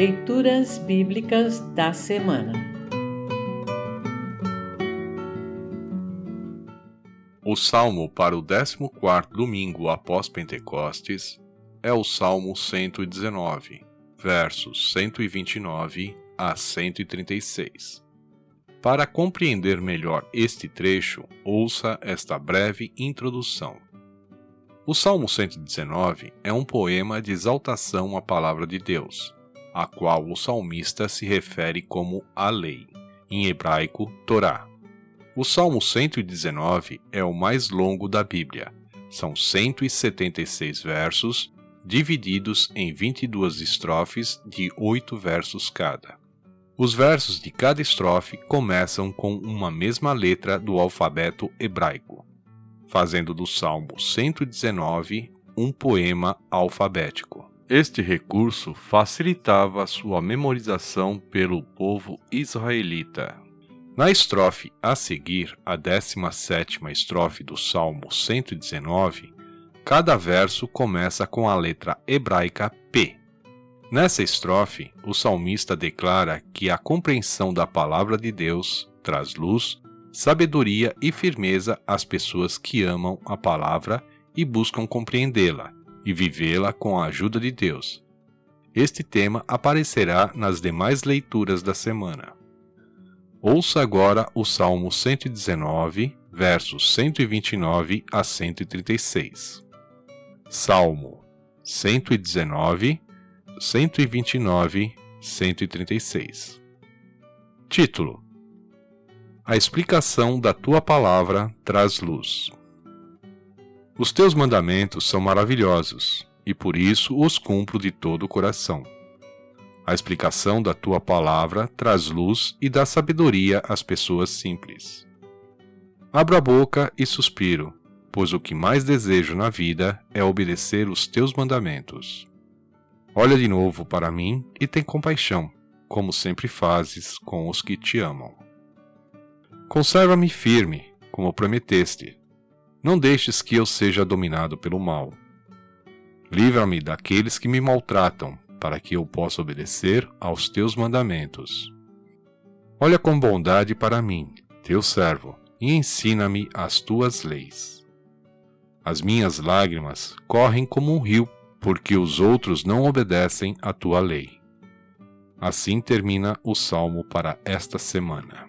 Leituras Bíblicas da Semana O salmo para o 14 domingo após Pentecostes é o Salmo 119, versos 129 a 136. Para compreender melhor este trecho, ouça esta breve introdução. O Salmo 119 é um poema de exaltação à palavra de Deus, a qual o salmista se refere como a lei, em hebraico, Torá. O Salmo 119 é o mais longo da Bíblia. São 176 versos, divididos em 22 estrofes de 8 versos cada. Os versos de cada estrofe começam com uma mesma letra do alfabeto hebraico fazendo do Salmo 119 um poema alfabético. Este recurso facilitava sua memorização pelo povo israelita. Na estrofe a seguir, a 17ª estrofe do Salmo 119, cada verso começa com a letra hebraica P. Nessa estrofe, o salmista declara que a compreensão da palavra de Deus traz luz sabedoria e firmeza às pessoas que amam a palavra e buscam compreendê-la e vivê-la com a ajuda de Deus. Este tema aparecerá nas demais leituras da semana. Ouça agora o Salmo 119, versos 129 a 136. Salmo 119, 129, 136. Título: a explicação da tua palavra traz luz. Os teus mandamentos são maravilhosos, e por isso os cumpro de todo o coração. A explicação da tua palavra traz luz e dá sabedoria às pessoas simples. Abro a boca e suspiro, pois o que mais desejo na vida é obedecer os teus mandamentos. Olha de novo para mim e tem compaixão, como sempre fazes com os que te amam. Conserva-me firme, como prometeste. Não deixes que eu seja dominado pelo mal. Livra-me daqueles que me maltratam, para que eu possa obedecer aos teus mandamentos. Olha com bondade para mim, teu servo, e ensina-me as tuas leis. As minhas lágrimas correm como um rio, porque os outros não obedecem à tua lei. Assim termina o salmo para esta semana.